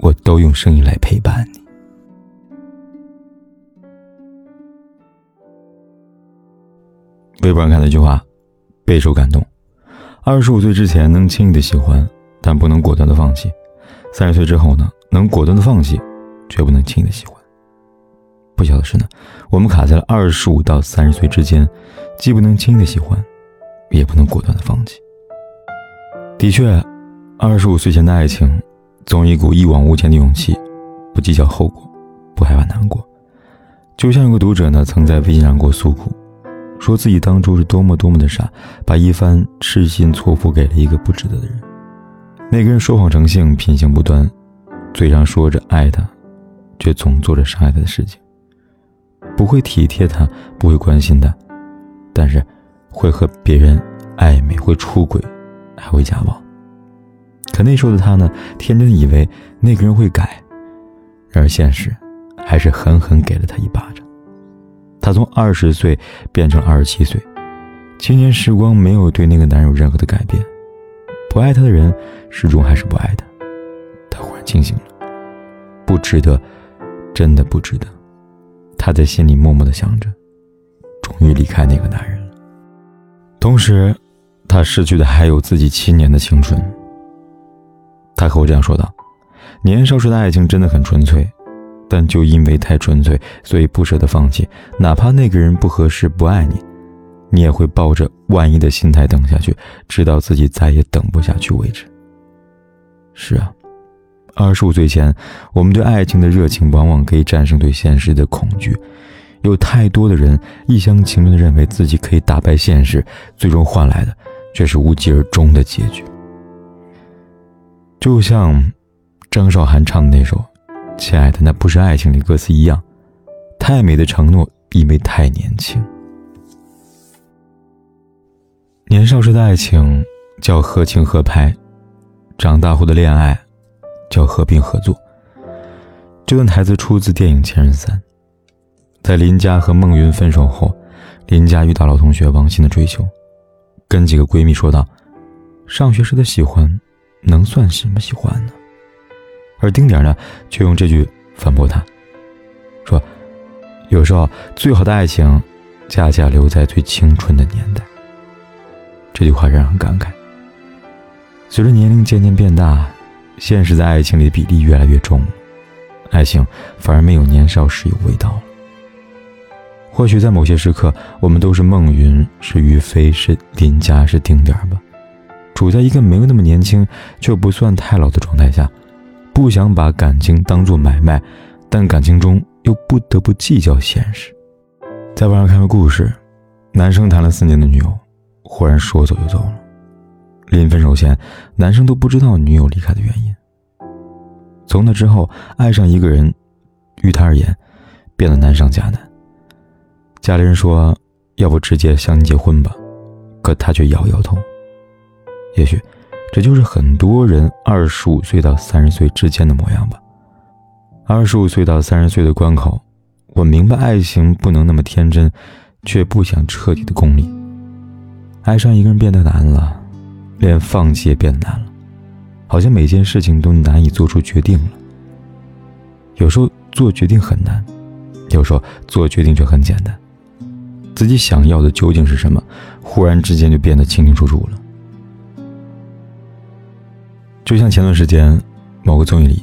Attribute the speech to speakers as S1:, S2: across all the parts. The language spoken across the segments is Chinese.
S1: 我都用声音来陪伴你。微博上看到一句话，备受感动：二十五岁之前能轻易的喜欢，但不能果断的放弃；三十岁之后呢，能果断的放弃，却不能轻易的喜欢。不巧的是呢，我们卡在了二十五到三十岁之间，既不能轻易的喜欢，也不能果断的放弃。的确，二十五岁前的爱情，总有一股一往无前的勇气，不计较后果，不害怕难过。就像有个读者呢，曾在微信上给我诉苦。说自己当初是多么多么的傻，把一番痴心错付给了一个不值得的人。那个人说谎成性，品行不端，嘴上说着爱他，却总做着伤害他的事情。不会体贴他，不会关心他，但是会和别人暧昧，会出轨，还会家暴。可那时候的他呢，天真以为那个人会改，然而现实，还是狠狠给了他一巴掌。他从二十岁变成二十七岁，七年时光没有对那个男人有任何的改变，不爱他的人始终还是不爱他。他忽然清醒了，不值得，真的不值得。他在心里默默的想着，终于离开那个男人了。同时，他失去的还有自己七年的青春。他和我这样说道：“年少时的爱情真的很纯粹。”但就因为太纯粹，所以不舍得放弃。哪怕那个人不合适、不爱你，你也会抱着万一的心态等下去，直到自己再也等不下去为止。是啊，二十五岁前，我们对爱情的热情往往可以战胜对现实的恐惧。有太多的人一厢情愿地认为自己可以打败现实，最终换来的却是无疾而终的结局。就像张韶涵唱的那首。亲爱的，那不是爱情里歌词一样，太美的承诺，因为太年轻。年少时的爱情叫合情合拍，长大后的恋爱叫和平合作。这段台词出自电影《前任三》。在林佳和孟云分手后，林佳遇到老同学王鑫的追求，跟几个闺蜜说道：“上学时的喜欢，能算什么喜欢呢？”而丁点呢，却用这句反驳他，说：“有时候最好的爱情，恰恰留在最青春的年代。”这句话让人感慨。随着年龄渐渐变大，现实在爱情里的比例越来越重，爱情反而没有年少时有味道了。或许在某些时刻，我们都是孟云，是于飞，是林佳，是丁点吧，处在一个没有那么年轻却不算太老的状态下。不想把感情当作买卖，但感情中又不得不计较现实。在网上看个故事，男生谈了四年的女友，忽然说走就走了。临分手前，男生都不知道女友离开的原因。从那之后，爱上一个人，于他而言，变得难上加难。家里人说，要不直接向你结婚吧，可他却摇摇头。也许。这就是很多人二十五岁到三十岁之间的模样吧。二十五岁到三十岁的关口，我明白爱情不能那么天真，却不想彻底的功利。爱上一个人变得难了，连放弃也变得难了，好像每件事情都难以做出决定了。有时候做决定很难，有时候做决定却很简单。自己想要的究竟是什么？忽然之间就变得清清楚楚了。就像前段时间，某个综艺里，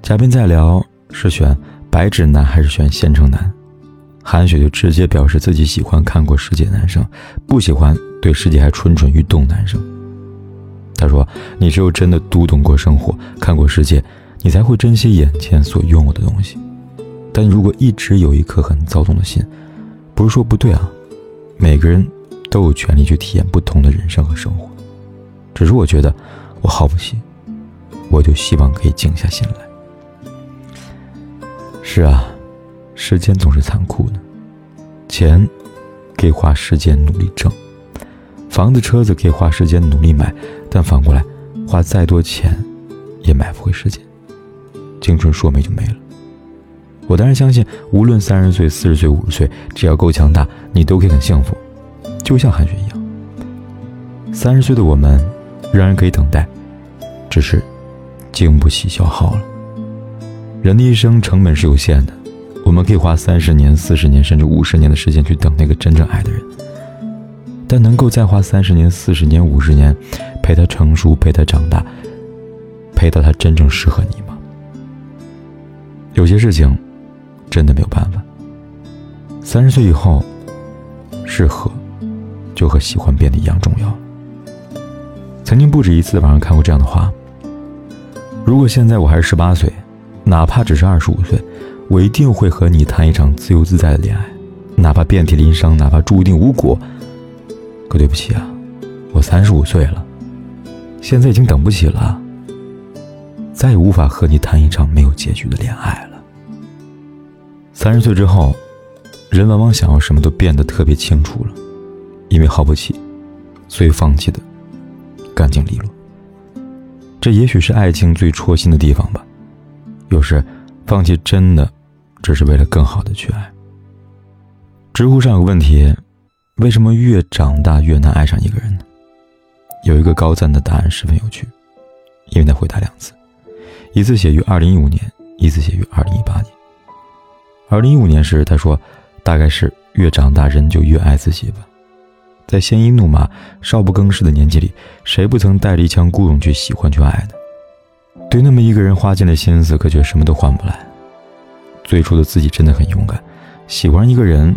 S1: 嘉宾在聊是选白纸男还是选县城男，韩雪就直接表示自己喜欢看过世界男生，不喜欢对世界还蠢蠢欲动男生。她说：“你只有真的读懂过生活，看过世界，你才会珍惜眼前所拥有的东西。但如果一直有一颗很躁动的心，不是说不对啊，每个人都有权利去体验不同的人生和生活，只是我觉得。”我好不信，我就希望可以静下心来。是啊，时间总是残酷的，钱可以花时间努力挣，房子车子可以花时间努力买，但反过来，花再多钱也买不回时间，青春说没就没了。我当然相信，无论三十岁、四十岁、五十岁，只要够强大，你都可以很幸福，就像韩雪一样。三十岁的我们，仍然可以等待，只是经不起消耗了。人的一生成本是有限的，我们可以花三十年、四十年，甚至五十年的时间去等那个真正爱的人，但能够再花三十年、四十年、五十年，陪他成熟，陪他长大，陪到他真正适合你吗？有些事情。真的没有办法。三十岁以后，适合就和喜欢变得一样重要。曾经不止一次在网上看过这样的话：如果现在我还是十八岁，哪怕只是二十五岁，我一定会和你谈一场自由自在的恋爱，哪怕遍体鳞伤，哪怕注定无果。可对不起啊，我三十五岁了，现在已经等不起了，再也无法和你谈一场没有结局的恋爱了。三十岁之后，人往往想要什么都变得特别清楚了，因为耗不起，所以放弃的干净利落。这也许是爱情最戳心的地方吧。有时，放弃真的只是为了更好的去爱。知乎上有个问题：为什么越长大越难爱上一个人呢？有一个高赞的答案十分有趣，因为他回答两次，一次写于二零一五年，一次写于二零一八年。二零一五年时，他说：“大概是越长大人就越爱自己吧。在鲜衣怒马、少不更事的年纪里，谁不曾带着一腔孤勇去喜欢、去爱呢？对那么一个人花尽了心思，可却什么都换不来。最初的自己真的很勇敢，喜欢一个人，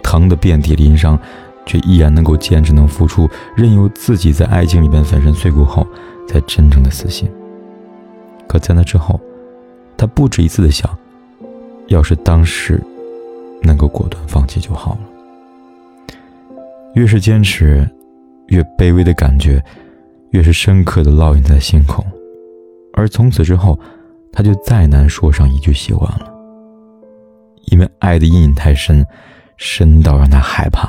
S1: 疼得遍体鳞伤，却依然能够坚持、能付出，任由自己在爱情里边粉身碎骨后，才真正的死心。可在那之后，他不止一次的想。”要是当时能够果断放弃就好了。越是坚持，越卑微的感觉，越是深刻的烙印在心口。而从此之后，他就再难说上一句喜欢了，因为爱的阴影太深，深到让他害怕，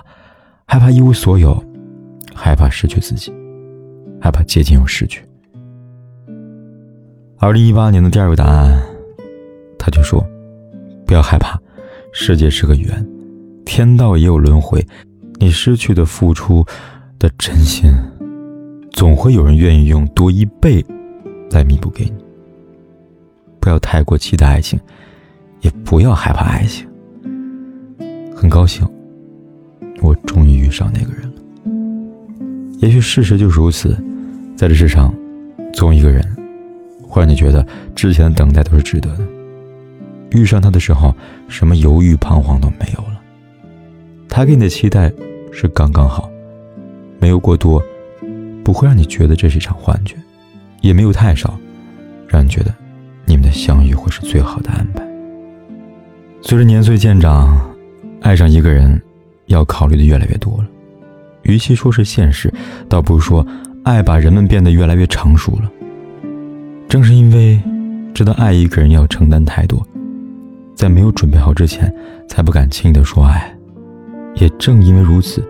S1: 害怕一无所有，害怕失去自己，害怕接近又失去。二零一八年的第二个答案，他就说。不要害怕，世界是个圆，天道也有轮回。你失去的、付出的真心，总会有人愿意用多一倍来弥补给你。不要太过期待爱情，也不要害怕爱情。很高兴，我终于遇上那个人了。也许事实就是如此，在这世上，总有一个人，会让你觉得之前的等待都是值得的。遇上他的时候，什么犹豫彷徨都没有了。他给你的期待是刚刚好，没有过多，不会让你觉得这是一场幻觉，也没有太少，让你觉得你们的相遇会是最好的安排。随着年岁渐长，爱上一个人要考虑的越来越多了。与其说是现实，倒不如说爱把人们变得越来越成熟了。正是因为知道爱一个人要承担太多。在没有准备好之前，才不敢轻易的说爱。也正因为如此，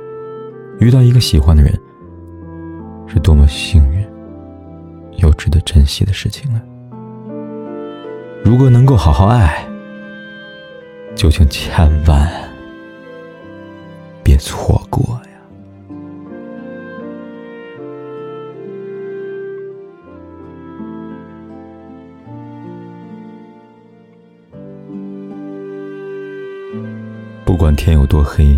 S1: 遇到一个喜欢的人，是多么幸运又值得珍惜的事情啊！如果能够好好爱，就请千万别错过呀。不管天有多黑，